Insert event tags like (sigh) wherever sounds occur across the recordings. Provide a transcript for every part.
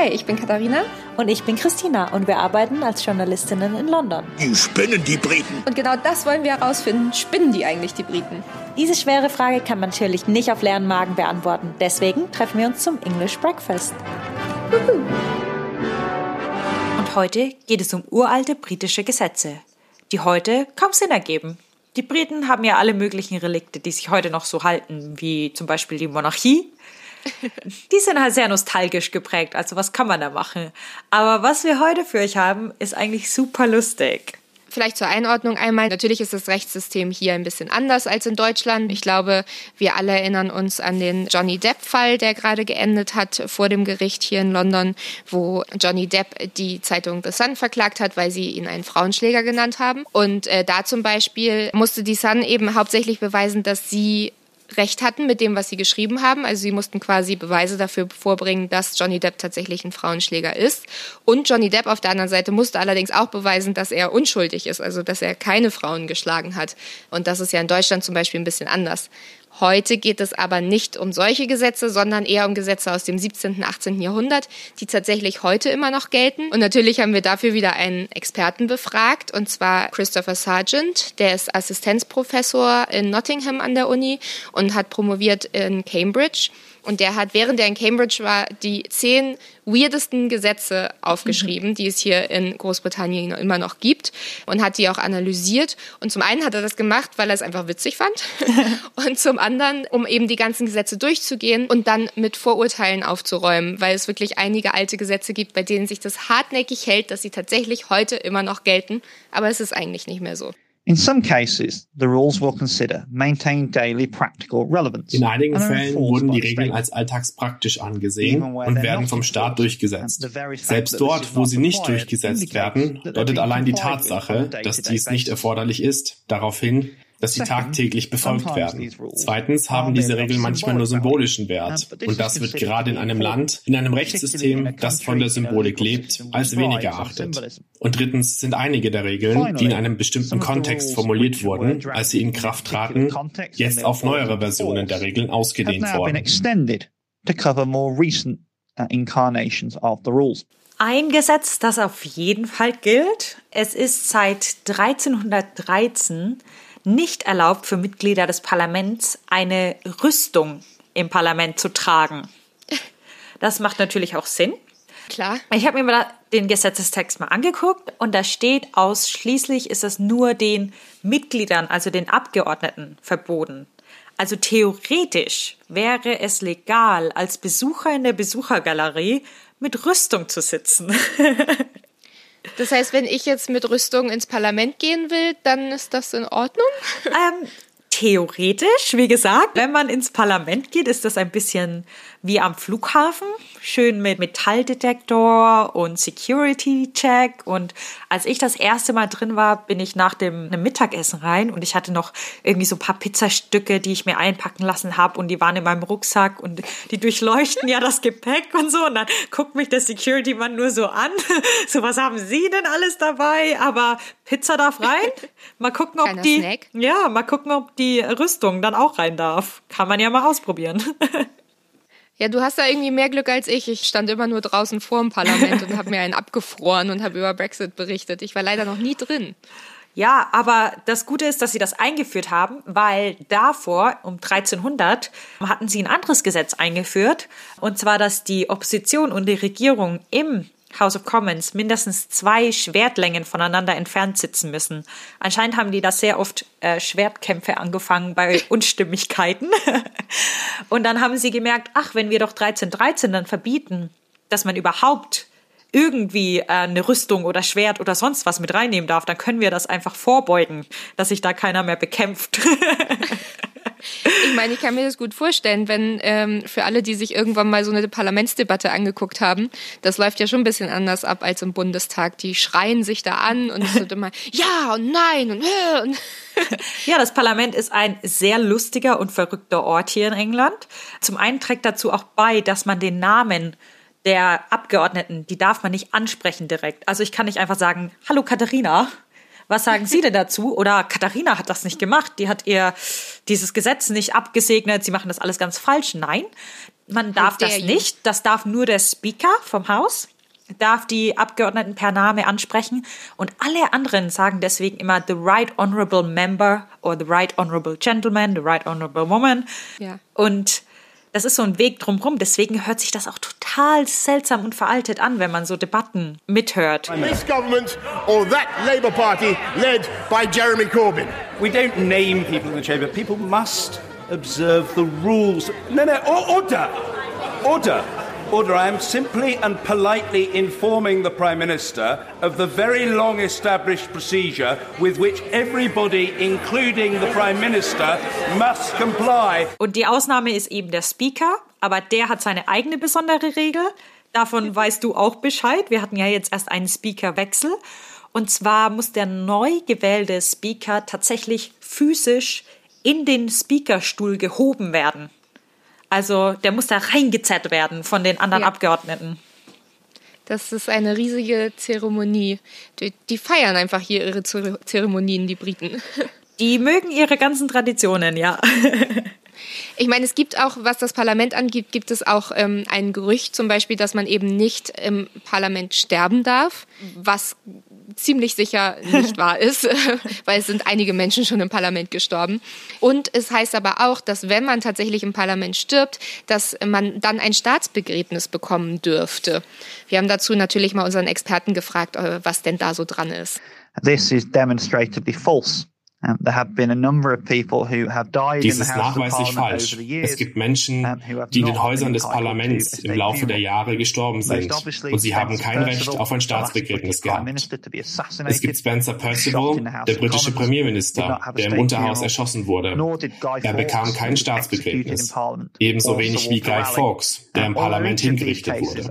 Hi, ich bin Katharina. Und ich bin Christina und wir arbeiten als Journalistinnen in London. Die spinnen die Briten. Und genau das wollen wir herausfinden. Spinnen die eigentlich die Briten? Diese schwere Frage kann man natürlich nicht auf leeren Magen beantworten. Deswegen treffen wir uns zum English Breakfast. Und heute geht es um uralte britische Gesetze, die heute kaum Sinn ergeben. Die Briten haben ja alle möglichen Relikte, die sich heute noch so halten, wie zum Beispiel die Monarchie, die sind halt sehr nostalgisch geprägt. Also was kann man da machen? Aber was wir heute für euch haben, ist eigentlich super lustig. Vielleicht zur Einordnung einmal. Natürlich ist das Rechtssystem hier ein bisschen anders als in Deutschland. Ich glaube, wir alle erinnern uns an den Johnny Depp-Fall, der gerade geendet hat vor dem Gericht hier in London, wo Johnny Depp die Zeitung The Sun verklagt hat, weil sie ihn einen Frauenschläger genannt haben. Und äh, da zum Beispiel musste die Sun eben hauptsächlich beweisen, dass sie recht hatten mit dem, was sie geschrieben haben. Also sie mussten quasi Beweise dafür vorbringen, dass Johnny Depp tatsächlich ein Frauenschläger ist. Und Johnny Depp auf der anderen Seite musste allerdings auch beweisen, dass er unschuldig ist, also dass er keine Frauen geschlagen hat. Und das ist ja in Deutschland zum Beispiel ein bisschen anders. Heute geht es aber nicht um solche Gesetze, sondern eher um Gesetze aus dem 17., 18. Jahrhundert, die tatsächlich heute immer noch gelten. Und natürlich haben wir dafür wieder einen Experten befragt, und zwar Christopher Sargent. Der ist Assistenzprofessor in Nottingham an der Uni und hat promoviert in Cambridge. Und der hat, während er in Cambridge war, die zehn weirdesten Gesetze aufgeschrieben, mhm. die es hier in Großbritannien immer noch gibt und hat die auch analysiert. Und zum einen hat er das gemacht, weil er es einfach witzig fand (laughs) und zum anderen, um eben die ganzen Gesetze durchzugehen und dann mit Vorurteilen aufzuräumen, weil es wirklich einige alte Gesetze gibt, bei denen sich das hartnäckig hält, dass sie tatsächlich heute immer noch gelten, aber es ist eigentlich nicht mehr so. In some cases, the rules will consider maintain daily practical relevance. In einigen Fällen wurden die Regeln als alltagspraktisch angesehen und werden vom Staat durchgesetzt. Selbst dort, wo sie nicht durchgesetzt werden, deutet allein die Tatsache, dass dies nicht erforderlich ist, darauf hin, dass sie tagtäglich befolgt werden. Zweitens haben diese Regeln manchmal nur symbolischen Wert. Und das wird gerade in einem Land, in einem Rechtssystem, das von der Symbolik lebt, als wenig erachtet. Und drittens sind einige der Regeln, die in einem bestimmten Kontext formuliert wurden, als sie in Kraft traten, jetzt auf neuere Versionen der Regeln ausgedehnt worden. Uh, Ein Gesetz, das auf jeden Fall gilt. Es ist seit 1313 nicht erlaubt für Mitglieder des Parlaments, eine Rüstung im Parlament zu tragen. Das macht natürlich auch Sinn. Klar. Ich habe mir mal den Gesetzestext mal angeguckt und da steht ausschließlich ist es nur den Mitgliedern, also den Abgeordneten verboten. Also theoretisch wäre es legal, als Besucher in der Besuchergalerie mit Rüstung zu sitzen. (laughs) Das heißt, wenn ich jetzt mit Rüstung ins Parlament gehen will, dann ist das in Ordnung? Ähm, theoretisch, wie gesagt, wenn man ins Parlament geht, ist das ein bisschen wie am Flughafen schön mit Metalldetektor und Security-Check. Und als ich das erste Mal drin war, bin ich nach dem Mittagessen rein und ich hatte noch irgendwie so ein paar Pizzastücke, die ich mir einpacken lassen habe und die waren in meinem Rucksack und die durchleuchten ja das Gepäck und so. Und dann guckt mich der Security-Mann nur so an. (laughs) So, was haben Sie denn alles dabei? Aber Pizza darf rein. Mal gucken, ob Kleiner die, Snack. ja, mal gucken, ob die Rüstung dann auch rein darf. Kann man ja mal ausprobieren. (laughs) Ja, du hast da irgendwie mehr Glück als ich. Ich stand immer nur draußen vor dem Parlament und habe (laughs) mir einen abgefroren und habe über Brexit berichtet. Ich war leider noch nie drin. Ja, aber das Gute ist, dass sie das eingeführt haben, weil davor, um 1300, hatten sie ein anderes Gesetz eingeführt. Und zwar, dass die Opposition und die Regierung im House of Commons mindestens zwei Schwertlängen voneinander entfernt sitzen müssen. Anscheinend haben die da sehr oft äh, Schwertkämpfe angefangen bei (laughs) Unstimmigkeiten. (laughs) Und dann haben sie gemerkt, ach, wenn wir doch 1313 dann verbieten, dass man überhaupt irgendwie äh, eine Rüstung oder Schwert oder sonst was mit reinnehmen darf, dann können wir das einfach vorbeugen, dass sich da keiner mehr bekämpft. (laughs) Ich meine, ich kann mir das gut vorstellen, wenn ähm, für alle, die sich irgendwann mal so eine Parlamentsdebatte angeguckt haben, das läuft ja schon ein bisschen anders ab als im Bundestag. Die schreien sich da an und es wird immer (laughs) ja und nein und, und (laughs) ja, das Parlament ist ein sehr lustiger und verrückter Ort hier in England. Zum einen trägt dazu auch bei, dass man den Namen der Abgeordneten, die darf man nicht ansprechen direkt. Also ich kann nicht einfach sagen, hallo Katharina, was sagen Sie denn dazu? Oder Katharina hat das nicht gemacht, die hat ihr dieses Gesetz nicht abgesegnet, sie machen das alles ganz falsch. Nein, man darf das nicht. Das darf nur der Speaker vom Haus darf die Abgeordneten per Name ansprechen und alle anderen sagen deswegen immer the right honorable member or the right honorable gentleman, the right honorable woman. Ja. Und das ist so ein Weg drumherum. Deswegen hört sich das auch total seltsam und veraltet an, wenn man so Debatten mithört. This government or that Labour Party led by Jeremy Corbyn. We don't name people in the chamber. People must observe the rules. No, no, order, order. Order, I am simply and politely informing the Prime Minister of the very long established procedure with which everybody, including the Prime Minister, must comply. Und die Ausnahme ist eben der Speaker, aber der hat seine eigene besondere Regel. Davon weißt du auch Bescheid. Wir hatten ja jetzt erst einen Speakerwechsel. Und zwar muss der neu gewählte Speaker tatsächlich physisch in den Speakerstuhl gehoben werden. Also der muss da reingezerrt werden von den anderen ja. Abgeordneten. Das ist eine riesige Zeremonie. Die, die, feiern einfach hier ihre Zeremonien, die Briten. (laughs) Die mögen ihre ganzen Traditionen, ja. (laughs) Ich meine, es gibt auch, was das Parlament angeht, gibt es auch ähm, ein Gerücht zum Beispiel, dass man eben nicht im Parlament sterben darf, was ziemlich sicher nicht wahr (laughs) ist, (laughs) weil es sind einige Menschen schon im Parlament gestorben. Und es heißt aber auch, dass wenn man tatsächlich im Parlament stirbt, dass man dann ein Staatsbegräbnis bekommen dürfte. Wir haben dazu natürlich mal unseren Experten gefragt, äh, was denn da so dran ist. This is demonstrably false. Dies ist nachweislich falsch. Es gibt Menschen, die in den Häusern des Parlaments im Laufe der Jahre gestorben sind und sie haben kein Recht auf ein Staatsbegräbnis gehabt. Es gibt Spencer Percival, der britische Premierminister, der im Unterhaus erschossen wurde. Er bekam kein Staatsbegräbnis. Ebenso wenig wie Guy Fawkes, der im Parlament hingerichtet wurde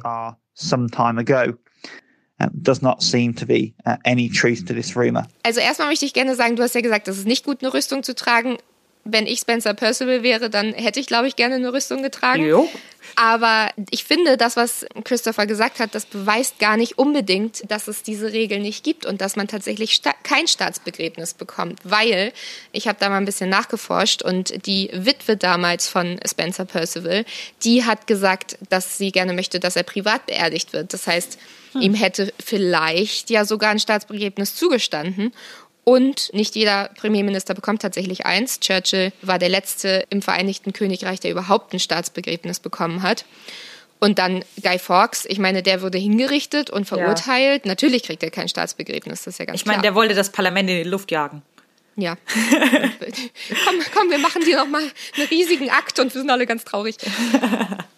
does not seem to be uh, any truth to this rumor. Also erstmal möchte ich gerne sagen, du hast ja gesagt, es ist nicht gut, eine Rüstung zu tragen. Wenn ich Spencer Percival wäre, dann hätte ich, glaube ich, gerne eine Rüstung getragen. Jo. Aber ich finde, das, was Christopher gesagt hat, das beweist gar nicht unbedingt, dass es diese Regel nicht gibt und dass man tatsächlich sta kein Staatsbegräbnis bekommt. Weil, ich habe da mal ein bisschen nachgeforscht und die Witwe damals von Spencer Percival, die hat gesagt, dass sie gerne möchte, dass er privat beerdigt wird. Das heißt, hm. Ihm hätte vielleicht ja sogar ein Staatsbegräbnis zugestanden. Und nicht jeder Premierminister bekommt tatsächlich eins. Churchill war der letzte im Vereinigten Königreich, der überhaupt ein Staatsbegräbnis bekommen hat. Und dann Guy Fawkes, ich meine, der wurde hingerichtet und verurteilt. Ja. Natürlich kriegt er kein Staatsbegräbnis, das ist ja ganz ich klar. Ich meine, der wollte das Parlament in die Luft jagen. Ja. (laughs) komm, komm, wir machen dir nochmal einen riesigen Akt und wir sind alle ganz traurig. (laughs)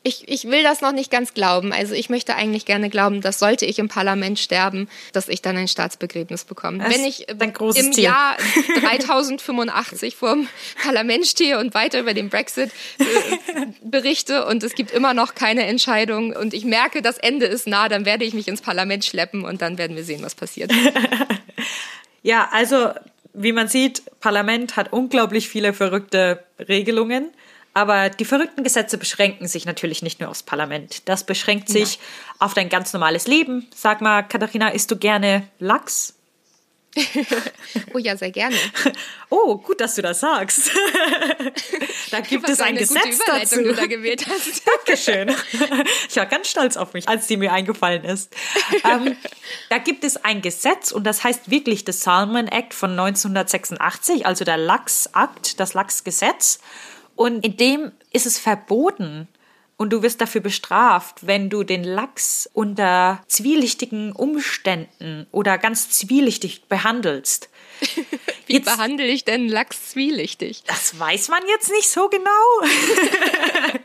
Ich, ich will das noch nicht ganz glauben. Also ich möchte eigentlich gerne glauben, dass sollte ich im Parlament sterben, dass ich dann ein Staatsbegräbnis bekomme. Das Wenn ich im Ziel. Jahr (laughs) 3085 vor dem Parlament stehe und weiter über den Brexit äh, berichte und es gibt immer noch keine Entscheidung und ich merke, das Ende ist nah, dann werde ich mich ins Parlament schleppen und dann werden wir sehen, was passiert. Ja, also wie man sieht, Parlament hat unglaublich viele verrückte Regelungen. Aber die verrückten Gesetze beschränken sich natürlich nicht nur aufs Parlament. Das beschränkt sich ja. auf dein ganz normales Leben. Sag mal, Katharina, isst du gerne Lachs? (laughs) oh ja, sehr gerne. Oh, gut, dass du das sagst. da gibt Was es ein Gesetz dazu. Du da gewählt hast. (laughs) Dankeschön. Ich war ganz stolz auf mich, als die mir eingefallen ist. Ähm, da gibt es ein Gesetz und das heißt wirklich das Salmon Act von 1986, also der Lachs-Akt, das Lachsgesetz. Und in dem ist es verboten, und du wirst dafür bestraft, wenn du den Lachs unter zwielichtigen Umständen oder ganz zwielichtig behandelst. (laughs) Wie jetzt, behandle ich denn Lachs zwielichtig? Das weiß man jetzt nicht so genau. (laughs)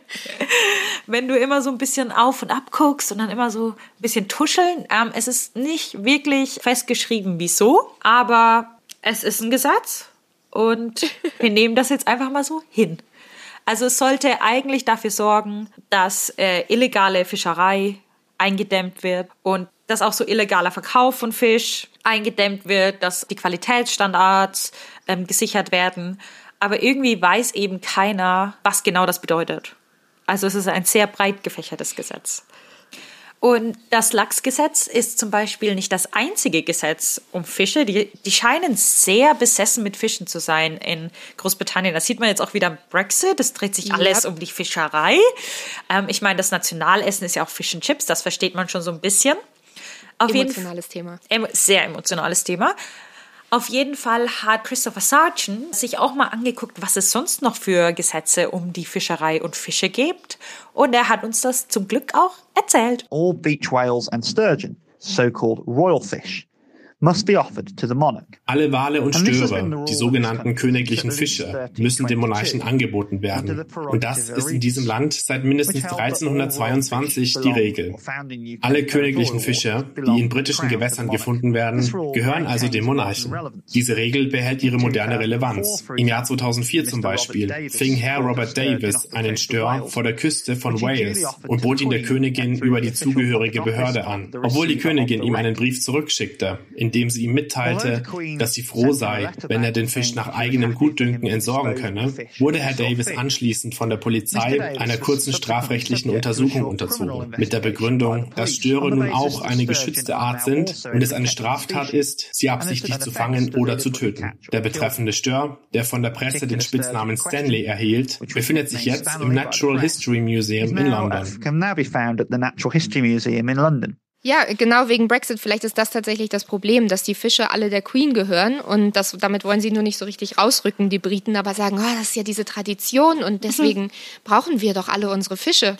wenn du immer so ein bisschen auf und ab guckst und dann immer so ein bisschen tuscheln. Ähm, es ist nicht wirklich festgeschrieben, wieso, aber es ist ein Gesetz und wir (laughs) nehmen das jetzt einfach mal so hin. Also es sollte eigentlich dafür sorgen, dass äh, illegale Fischerei eingedämmt wird und dass auch so illegaler Verkauf von Fisch eingedämmt wird, dass die Qualitätsstandards ähm, gesichert werden. Aber irgendwie weiß eben keiner, was genau das bedeutet. Also es ist ein sehr breit gefächertes Gesetz. Und das Lachsgesetz ist zum Beispiel nicht das einzige Gesetz um Fische. Die, die scheinen sehr besessen mit Fischen zu sein in Großbritannien. Das sieht man jetzt auch wieder im Brexit. Es dreht sich alles ja. um die Fischerei. Ähm, ich meine, das Nationalessen ist ja auch Fish and Chips. Das versteht man schon so ein bisschen. Auf emotionales Thema. Sehr emotionales Thema. Auf jeden Fall hat Christopher Sargent sich auch mal angeguckt, was es sonst noch für Gesetze um die Fischerei und Fische gibt. Und er hat uns das zum Glück auch erzählt. All beach whales and sturgeon, so-called royal fish, must be offered to the monarch. Alle Wale und Störe, die sogenannten königlichen Fische, müssen dem Monarchen angeboten werden. Und das ist in diesem Land seit mindestens 1322 die Regel. Alle königlichen Fische, die in britischen Gewässern gefunden werden, gehören also dem Monarchen. Diese Regel behält ihre moderne Relevanz. Im Jahr 2004 zum Beispiel fing Herr Robert Davis einen Stör vor der Küste von Wales und bot ihn der Königin über die zugehörige Behörde an, obwohl die Königin ihm einen Brief zurückschickte, indem sie ihm mitteilte, dass sie froh sei, wenn er den Fisch nach eigenem Gutdünken entsorgen könne, wurde Herr Davis anschließend von der Polizei einer kurzen strafrechtlichen Untersuchung unterzogen, mit der Begründung, dass Störe nun auch eine geschützte Art sind und es eine Straftat ist, sie absichtlich zu fangen oder zu töten. Der betreffende Stör, der von der Presse den Spitznamen Stanley erhielt, befindet sich jetzt im Natural History Museum in London. Ja, genau wegen Brexit. Vielleicht ist das tatsächlich das Problem, dass die Fische alle der Queen gehören und das, damit wollen sie nur nicht so richtig rausrücken, die Briten, aber sagen, oh, das ist ja diese Tradition und deswegen mhm. brauchen wir doch alle unsere Fische.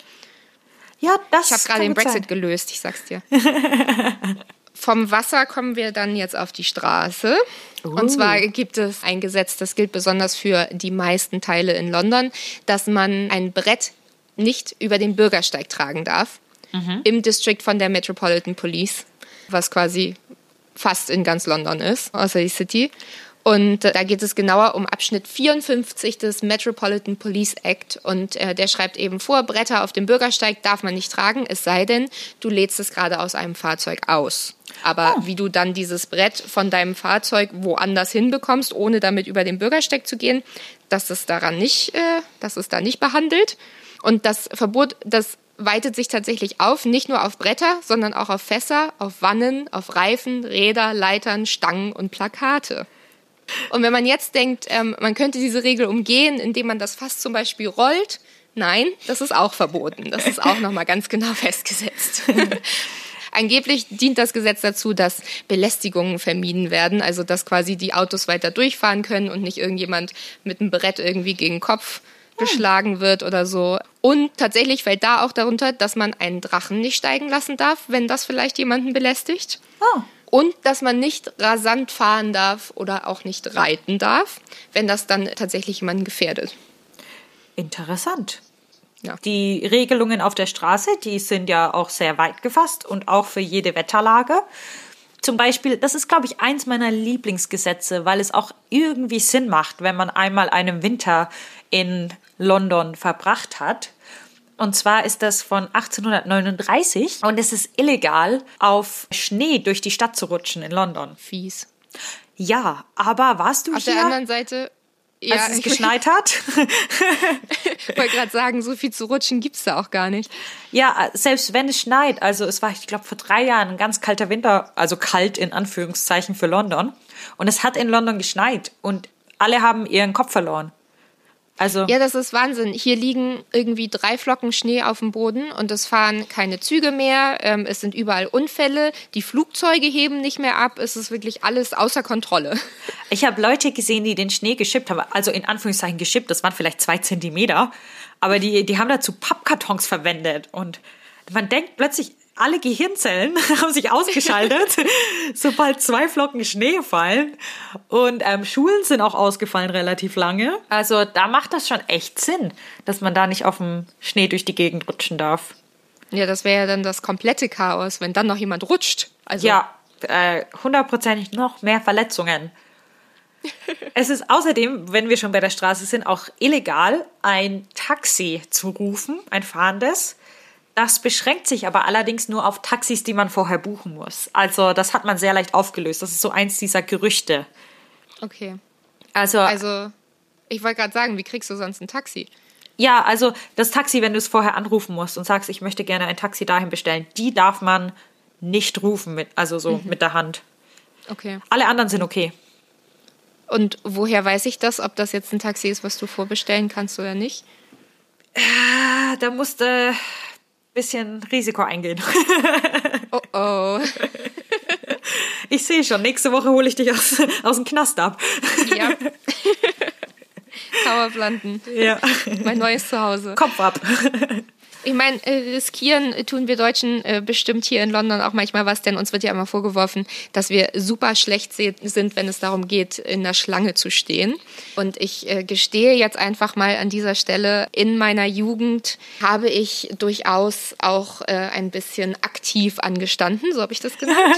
Ja, das Ich habe gerade den Brexit sein. gelöst, ich sag's dir. (laughs) Vom Wasser kommen wir dann jetzt auf die Straße. Uh. Und zwar gibt es ein Gesetz, das gilt besonders für die meisten Teile in London, dass man ein Brett nicht über den Bürgersteig tragen darf mhm. im District von der Metropolitan Police, was quasi fast in ganz London ist, außer die City. Und äh, da geht es genauer um Abschnitt 54 des Metropolitan Police Act. Und äh, der schreibt eben vor, Bretter auf dem Bürgersteig darf man nicht tragen, es sei denn, du lädst es gerade aus einem Fahrzeug aus. Aber oh. wie du dann dieses Brett von deinem Fahrzeug woanders hinbekommst, ohne damit über den Bürgersteig zu gehen, das ist daran nicht, äh, das ist da nicht behandelt. Und das Verbot, das weitet sich tatsächlich auf, nicht nur auf Bretter, sondern auch auf Fässer, auf Wannen, auf Reifen, Räder, Leitern, Stangen und Plakate. Und wenn man jetzt denkt, ähm, man könnte diese Regel umgehen, indem man das Fass zum Beispiel rollt, nein, das ist auch verboten. Das ist auch nochmal ganz genau (laughs) festgesetzt. (laughs) Angeblich dient das Gesetz dazu, dass Belästigungen vermieden werden, also dass quasi die Autos weiter durchfahren können und nicht irgendjemand mit einem Brett irgendwie gegen den Kopf geschlagen wird oder so. Und tatsächlich fällt da auch darunter, dass man einen Drachen nicht steigen lassen darf, wenn das vielleicht jemanden belästigt. Oh. Und dass man nicht rasant fahren darf oder auch nicht reiten darf, wenn das dann tatsächlich jemanden gefährdet. Interessant. Ja. Die Regelungen auf der Straße, die sind ja auch sehr weit gefasst und auch für jede Wetterlage. Zum Beispiel, das ist, glaube ich, eins meiner Lieblingsgesetze, weil es auch irgendwie Sinn macht, wenn man einmal einen Winter in London verbracht hat. Und zwar ist das von 1839 und es ist illegal, auf Schnee durch die Stadt zu rutschen in London. Fies. Ja, aber warst du auf hier? Auf der anderen Seite, ja, als es geschneit (laughs) hat. ich wollte gerade sagen, so viel zu rutschen gibt es da auch gar nicht. Ja, selbst wenn es schneit, also es war, ich glaube, vor drei Jahren ein ganz kalter Winter, also kalt in Anführungszeichen für London. Und es hat in London geschneit und alle haben ihren Kopf verloren. Also ja, das ist Wahnsinn. Hier liegen irgendwie drei Flocken Schnee auf dem Boden und es fahren keine Züge mehr. Ähm, es sind überall Unfälle. Die Flugzeuge heben nicht mehr ab. Es ist wirklich alles außer Kontrolle. (laughs) Ich habe Leute gesehen, die den Schnee geschippt haben. Also in Anführungszeichen geschippt. Das waren vielleicht zwei Zentimeter. Aber die, die haben dazu Pappkartons verwendet. Und man denkt plötzlich, alle Gehirnzellen (laughs) haben sich ausgeschaltet, (laughs) sobald zwei Flocken Schnee fallen. Und ähm, Schulen sind auch ausgefallen relativ lange. Also da macht das schon echt Sinn, dass man da nicht auf dem Schnee durch die Gegend rutschen darf. Ja, das wäre ja dann das komplette Chaos, wenn dann noch jemand rutscht. Also ja, äh, hundertprozentig äh, noch mehr Verletzungen. (laughs) es ist außerdem, wenn wir schon bei der Straße sind, auch illegal, ein Taxi zu rufen, ein fahrendes das beschränkt sich aber allerdings nur auf Taxis, die man vorher buchen muss. Also das hat man sehr leicht aufgelöst. Das ist so eins dieser Gerüchte. Okay. Also, also ich wollte gerade sagen, wie kriegst du sonst ein Taxi? Ja, also das Taxi, wenn du es vorher anrufen musst und sagst, ich möchte gerne ein Taxi dahin bestellen, die darf man nicht rufen, mit, also so mhm. mit der Hand. Okay. Alle anderen sind okay. Und woher weiß ich das, ob das jetzt ein Taxi ist, was du vorbestellen kannst oder nicht? Äh, da musst du ein bisschen Risiko eingehen. (laughs) oh oh. Ich sehe schon, nächste Woche hole ich dich aus, aus dem Knast ab. Ja. (laughs) Kauerplanten. Ja. Mein neues Zuhause. Kopf ab. Ich meine, äh, riskieren tun wir Deutschen äh, bestimmt hier in London auch manchmal was, denn uns wird ja immer vorgeworfen, dass wir super schlecht sind, wenn es darum geht, in der Schlange zu stehen. Und ich äh, gestehe jetzt einfach mal an dieser Stelle, in meiner Jugend habe ich durchaus auch ein bisschen aktiv angestanden, so habe ich das genannt.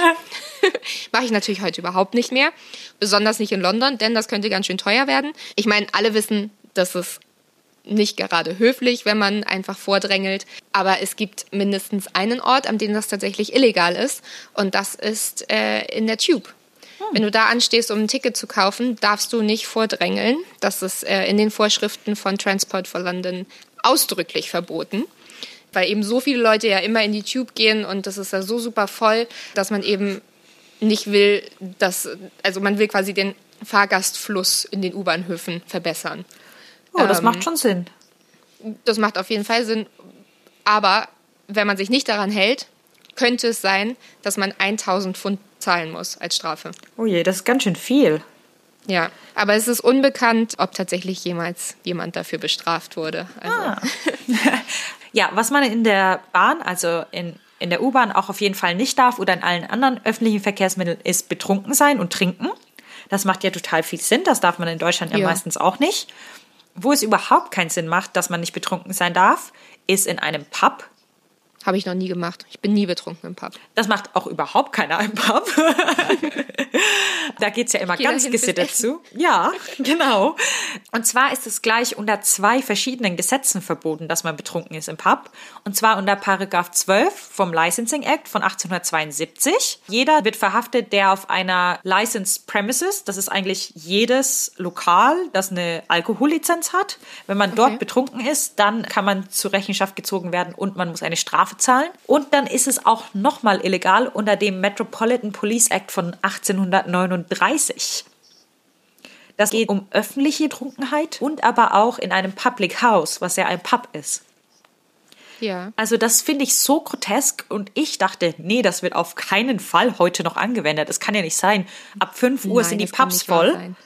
Mache (laughs) ich natürlich heute überhaupt nicht mehr, besonders nicht in London, denn das könnte ganz schön teuer werden. Ich meine, alle wissen, dass es nicht gerade höflich, wenn man einfach vordrängelt. Aber es gibt mindestens einen Ort, an dem das tatsächlich illegal ist. Und das ist äh, in der Tube. Hm. Wenn du da anstehst, um ein Ticket zu kaufen, darfst du nicht vordrängeln. Das ist äh, in den Vorschriften von Transport for London ausdrücklich verboten. Weil eben so viele Leute ja immer in die Tube gehen und das ist ja so super voll, dass man eben nicht will, dass, also man will quasi den Fahrgastfluss in den U-Bahnhöfen verbessern. Oh, das ähm, macht schon Sinn. Das macht auf jeden Fall Sinn. Aber wenn man sich nicht daran hält, könnte es sein, dass man 1000 Pfund zahlen muss als Strafe. Oh je, das ist ganz schön viel. Ja, aber es ist unbekannt, ob tatsächlich jemals jemand dafür bestraft wurde. Also. Ah. (laughs) ja, was man in der Bahn, also in, in der U-Bahn auch auf jeden Fall nicht darf oder in allen anderen öffentlichen Verkehrsmitteln, ist betrunken sein und trinken. Das macht ja total viel Sinn. Das darf man in Deutschland ja, ja meistens auch nicht. Wo es überhaupt keinen Sinn macht, dass man nicht betrunken sein darf, ist in einem Pub habe ich noch nie gemacht. Ich bin nie betrunken im Pub. Das macht auch überhaupt keiner im Pub. (laughs) da geht es ja immer ganz gesittet zu. Ja, genau. Und zwar ist es gleich unter zwei verschiedenen Gesetzen verboten, dass man betrunken ist im Pub. Und zwar unter Paragraph 12 vom Licensing Act von 1872. Jeder wird verhaftet, der auf einer licensed premises, das ist eigentlich jedes Lokal, das eine Alkohollizenz hat. Wenn man dort okay. betrunken ist, dann kann man zur Rechenschaft gezogen werden und man muss eine Strafe Strafe zahlen. Und dann ist es auch nochmal illegal unter dem Metropolitan Police Act von 1839. Das geht um öffentliche Trunkenheit und aber auch in einem Public House, was ja ein Pub ist. Ja. Also das finde ich so grotesk und ich dachte, nee, das wird auf keinen Fall heute noch angewendet. Das kann ja nicht sein. Ab 5 Uhr Nein, sind die Pubs voll.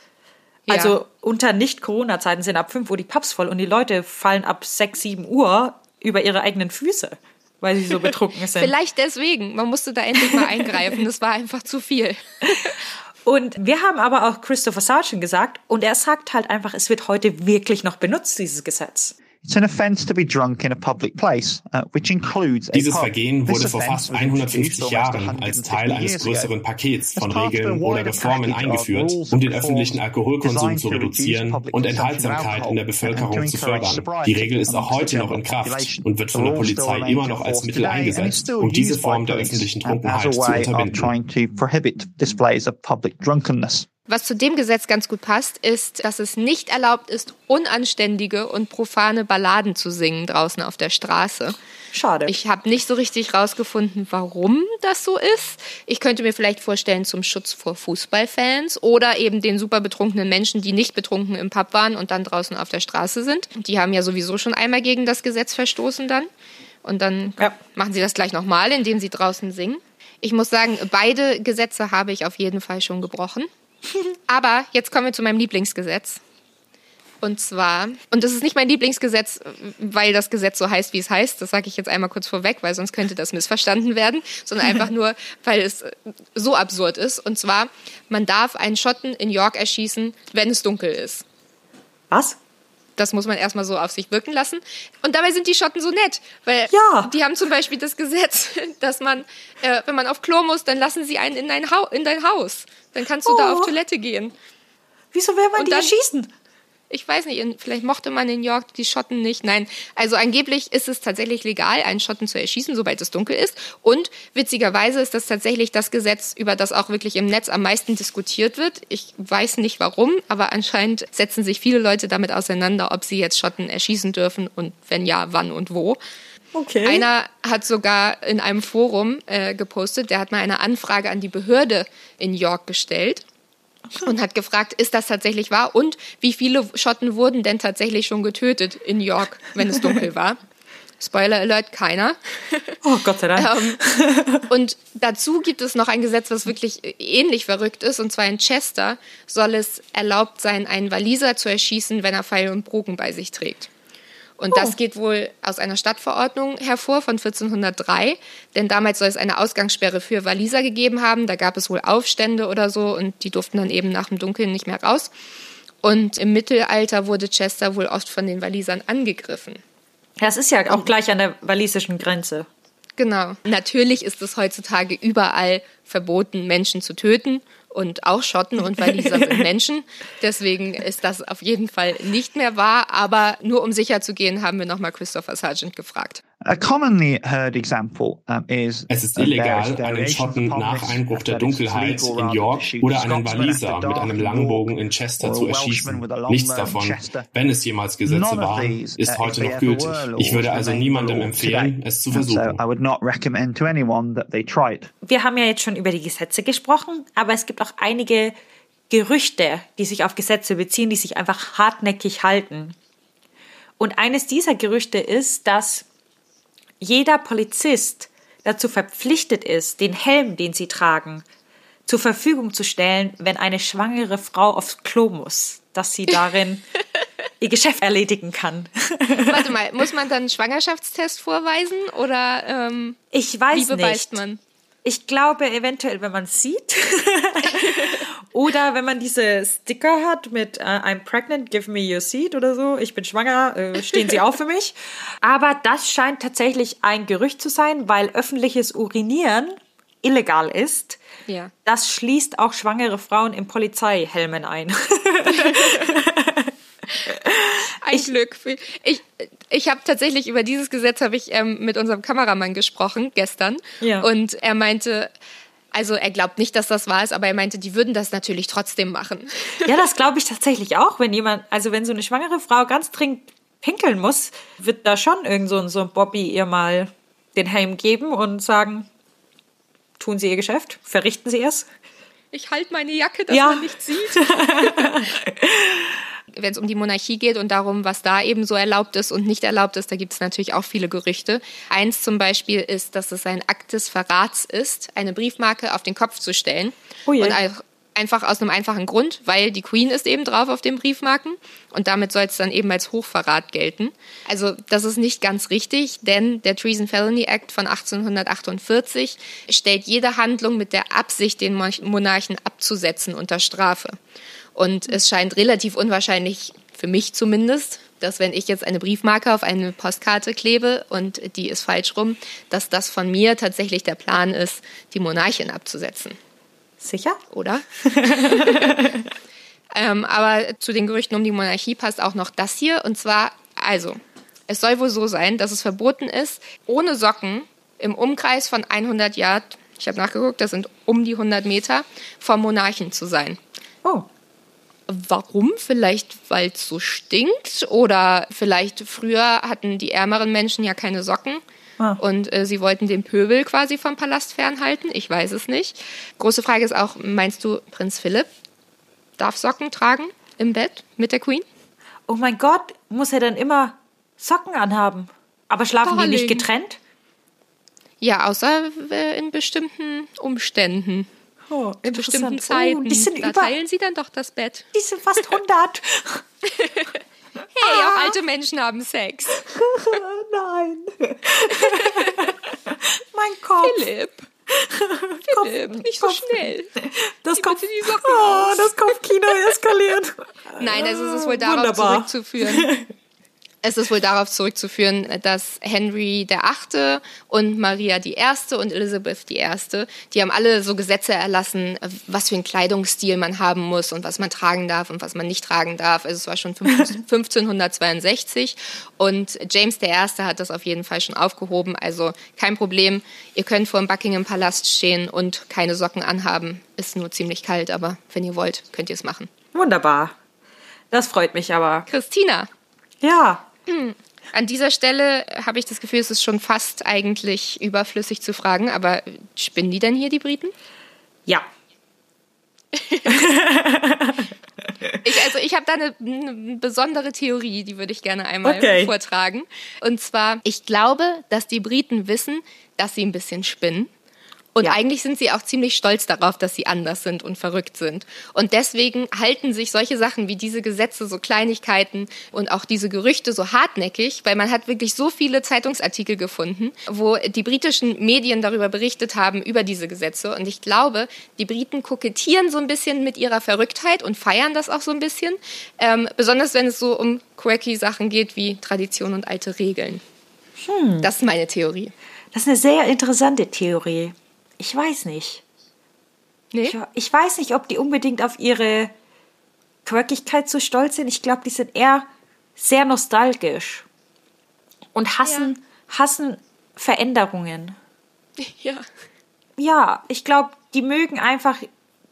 Ja. Also unter Nicht-Corona-Zeiten sind ab 5 Uhr die Pubs voll und die Leute fallen ab 6, 7 Uhr über ihre eigenen Füße weil sie so betrunken (laughs) sind. Vielleicht deswegen. Man musste da endlich mal eingreifen. Das war einfach zu viel. Und wir haben aber auch Christopher Sargent gesagt, und er sagt halt einfach, es wird heute wirklich noch benutzt, dieses Gesetz. It's an offence to be drunk in a public place, which includes a Dieses Vergehen wurde vor fast 150 Jahren als Teil eines größeren Pakets von Regeln oder Reformen eingeführt, um den öffentlichen Alkoholkonsum zu reduzieren und Enthaltsamkeit in der Bevölkerung zu fördern. Die Regel ist auch heute noch in Kraft und wird von der Polizei immer noch als Mittel eingesetzt, um diese Form der öffentlichen Trunkenheit zu unterbinden. Was zu dem Gesetz ganz gut passt, ist, dass es nicht erlaubt ist, unanständige und profane Balladen zu singen draußen auf der Straße. Schade. Ich habe nicht so richtig rausgefunden, warum das so ist. Ich könnte mir vielleicht vorstellen, zum Schutz vor Fußballfans oder eben den super betrunkenen Menschen, die nicht betrunken im Pub waren und dann draußen auf der Straße sind. Die haben ja sowieso schon einmal gegen das Gesetz verstoßen dann. Und dann ja. machen sie das gleich nochmal, indem sie draußen singen. Ich muss sagen, beide Gesetze habe ich auf jeden Fall schon gebrochen. (laughs) Aber jetzt kommen wir zu meinem Lieblingsgesetz. Und zwar, und das ist nicht mein Lieblingsgesetz, weil das Gesetz so heißt, wie es heißt. Das sage ich jetzt einmal kurz vorweg, weil sonst könnte das missverstanden werden, sondern einfach nur, (laughs) weil es so absurd ist. Und zwar, man darf einen Schotten in York erschießen, wenn es dunkel ist. Was? Das muss man erstmal so auf sich wirken lassen. Und dabei sind die Schotten so nett, weil ja. die haben zum Beispiel das Gesetz, (laughs) dass man, äh, wenn man auf Klo muss, dann lassen sie einen in dein, ha in dein Haus. Dann kannst du oh. da auf Toilette gehen. Wieso will man und die dann, erschießen? Ich weiß nicht, vielleicht mochte man in York die Schotten nicht. Nein, also angeblich ist es tatsächlich legal, einen Schotten zu erschießen, sobald es dunkel ist. Und witzigerweise ist das tatsächlich das Gesetz, über das auch wirklich im Netz am meisten diskutiert wird. Ich weiß nicht warum, aber anscheinend setzen sich viele Leute damit auseinander, ob sie jetzt Schotten erschießen dürfen und wenn ja, wann und wo. Okay. Einer hat sogar in einem Forum äh, gepostet, der hat mal eine Anfrage an die Behörde in York gestellt und hat gefragt, ist das tatsächlich wahr und wie viele Schotten wurden denn tatsächlich schon getötet in York, wenn es dunkel war. Spoiler Alert, keiner. (laughs) Oh, Gott sei Dank. ähm, und dazu gibt es noch ein Gesetz, was wirklich ähnlich verrückt ist. Und zwar in Chester soll es erlaubt sein, einen Waliser zu erschießen, wenn er Pfeil und Bogen bei sich trägt. Und oh. das geht wohl aus einer Stadtverordnung hervor von 1403, denn damals soll es eine Ausgangssperre für Waliser gegeben haben. Da gab es wohl Aufstände oder so und die durften dann eben nach dem Dunkeln nicht mehr raus. Und im Mittelalter wurde Chester wohl oft von den Walisern angegriffen. Das ist ja auch gleich an der walisischen Grenze. Genau. Natürlich ist es heutzutage überall verboten, Menschen zu töten und auch Schotten und Waliser sind Menschen. Deswegen ist das auf jeden Fall nicht mehr wahr. Aber nur um sicher zu gehen, haben wir nochmal Christopher Sargent gefragt. A commonly heard example is es ist illegal, einen Schotten nach Einbruch der Dunkelheit in York oder einen Waliser mit einem Langbogen in Chester zu erschießen. Nichts davon, wenn es jemals Gesetze waren, ist heute noch gültig. Ich würde also niemandem empfehlen, es zu versuchen. Wir haben ja jetzt schon über die Gesetze gesprochen, aber es gibt auch einige Gerüchte, die sich auf Gesetze beziehen, die sich einfach hartnäckig halten. Und eines dieser Gerüchte ist, dass jeder Polizist dazu verpflichtet ist, den Helm, den sie tragen, zur Verfügung zu stellen, wenn eine schwangere Frau aufs Klo muss, dass sie darin (laughs) ihr Geschäft erledigen kann. Warte mal, muss man dann einen Schwangerschaftstest vorweisen oder ähm, ich weiß wie beweist nicht. man? Ich glaube eventuell, wenn man es sieht. (laughs) oder wenn man diese Sticker hat mit uh, I'm pregnant, give me your seat oder so. Ich bin schwanger, äh, stehen Sie auf für mich. Aber das scheint tatsächlich ein Gerücht zu sein, weil öffentliches Urinieren illegal ist. Ja. Das schließt auch schwangere Frauen in Polizeihelmen ein. (laughs) Ein ich, Glück. Ich, ich habe tatsächlich über dieses Gesetz habe ich ähm, mit unserem Kameramann gesprochen gestern ja. und er meinte, also er glaubt nicht, dass das wahr ist, aber er meinte, die würden das natürlich trotzdem machen. (laughs) Ja, das glaube ich tatsächlich auch, wenn jemand, also wenn so eine schwangere Frau ganz dringend pinkeln muss, wird da schon irgend so, so ein Bobby ihr mal den Helm geben und sagen, tun Sie Ihr Geschäft, verrichten Sie es. Ich halte meine Jacke, dass ja. man nicht sieht. (laughs) wenn es um die Monarchie geht und darum, was da eben so erlaubt ist und nicht erlaubt ist, da gibt es natürlich auch viele Gerüchte. Eins zum Beispiel ist, dass es ein Akt des Verrats ist, eine Briefmarke auf den Kopf zu stellen. Oh und einfach aus einem einfachen Grund, weil die Queen ist eben drauf auf den Briefmarken und damit soll es dann eben als Hochverrat gelten. Also das ist nicht ganz richtig, denn der Treason Felony Act von 1848 stellt jede Handlung mit der Absicht, den Monarchen abzusetzen, unter Strafe. Und es scheint relativ unwahrscheinlich, für mich zumindest, dass wenn ich jetzt eine Briefmarke auf eine Postkarte klebe und die ist falsch rum, dass das von mir tatsächlich der Plan ist, die Monarchin abzusetzen. Sicher? Oder? (laughs) ähm, aber zu den Gerüchten um die Monarchie passt auch noch das hier. Und zwar, also, es soll wohl so sein, dass es verboten ist, ohne Socken im Umkreis von 100 Yard, ich habe nachgeguckt, das sind um die 100 Meter, vom Monarchen zu sein. Oh. Warum? Vielleicht, weil es so stinkt oder vielleicht früher hatten die ärmeren Menschen ja keine Socken. Ah. Und äh, sie wollten den Pöbel quasi vom Palast fernhalten. Ich weiß es nicht. Große Frage ist auch, meinst du, Prinz Philipp darf Socken tragen im Bett mit der Queen? Oh mein Gott, muss er dann immer Socken anhaben? Aber schlafen Darling. die nicht getrennt? Ja, außer äh, in bestimmten Umständen. Oh, in bestimmten Zeiten. Oh, die sind da über, teilen sie dann doch das Bett. Die sind fast 100. (laughs) hey, ah. auch alte Menschen haben Sex. (laughs) Nein. mein Kopf. Philipp. Philipp, nicht so schnell. Das, Kopf, oh, das Kopfkino eskaliert. Nein, also es ist wohl darauf Wunderbar. zurückzuführen, (laughs) Es ist wohl darauf zurückzuführen, dass Henry der Achte und Maria die Erste und Elizabeth die Erste, die haben alle so Gesetze erlassen, was für einen Kleidungsstil man haben muss und was man tragen darf und was man nicht tragen darf. Also es war schon 1562 (laughs) und James der Erste hat das auf jeden Fall schon aufgehoben. Also kein Problem. Ihr könnt vor dem Buckingham Palast stehen und keine Socken anhaben. Ist nur ziemlich kalt, aber wenn ihr wollt, könnt ihr es machen. Wunderbar. Das freut mich aber. Christina. Ja. (clears throat) An dieser Stelle habe ich das Gefühl, es ist schon fast eigentlich überflüssig zu fragen, aber spinnen die denn hier, die Briten? Ja. (laughs) ich, also ich habe da eine, eine, besondere Theorie, die würde ich gerne einmal okay. vortragen. Und zwar, ich glaube, dass die Briten wissen, dass sie ein bisschen spinnen und ja. eigentlich sind sie auch ziemlich stolz darauf, dass sie anders sind und verrückt sind. Und deswegen halten sich solche Sachen wie diese Gesetze, so Kleinigkeiten und auch diese Gerüchte so hartnäckig, weil man hat wirklich so viele Zeitungsartikel gefunden, wo die britischen Medien darüber berichtet haben, über diese Gesetze. Und ich glaube, die Briten kokettieren so ein bisschen mit ihrer Verrücktheit und feiern das auch so ein bisschen. Ähm, besonders wenn es so um quirky Sachen geht wie Tradition und alte Regeln. Hm. Das ist meine Theorie. Das ist eine sehr interessante Theorie. Ich weiß nicht. Nee? Ich, ich weiß nicht, ob die unbedingt auf ihre Quirkigkeit so stolz sind. Ich glaube, die sind eher sehr nostalgisch und hassen, ja. hassen Veränderungen. (laughs) Ja. Ja, ich glaube, die mögen einfach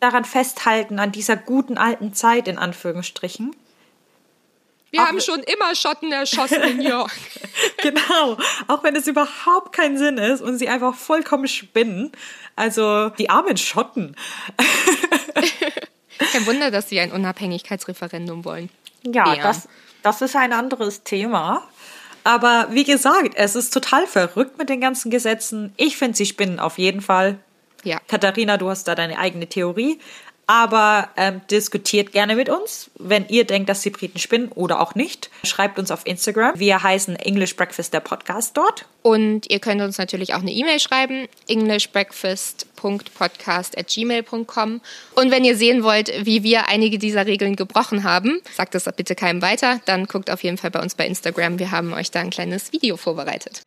daran festhalten, an dieser guten alten Zeit in Anführungsstrichen. Wir auch haben schon immer Schotten erschossen in York. (laughs) genau, auch wenn es überhaupt keinen Sinn ist und sie einfach vollkommen spinnen. Also die armen Schotten. (laughs) Kein Wunder, dass sie ein Unabhängigkeitsreferendum wollen. Ja, das, das ist ein anderes Thema. Aber wie gesagt, es ist total verrückt mit den ganzen Gesetzen. Ich finde, sie spinnen auf jeden Fall. Ja. Katharina, du hast da deine eigene Theorie. Aber ähm, diskutiert gerne mit uns, wenn ihr denkt, dass die Briten spinnen oder auch nicht. Schreibt uns auf Instagram. Wir heißen English Breakfast, der Podcast dort. Und ihr könnt uns natürlich auch eine E-Mail schreiben, englishbreakfast.podcast.gmail.com. Und wenn ihr sehen wollt, wie wir einige dieser Regeln gebrochen haben, sagt das bitte keinem weiter, dann guckt auf jeden Fall bei uns bei Instagram. Wir haben euch da ein kleines Video vorbereitet.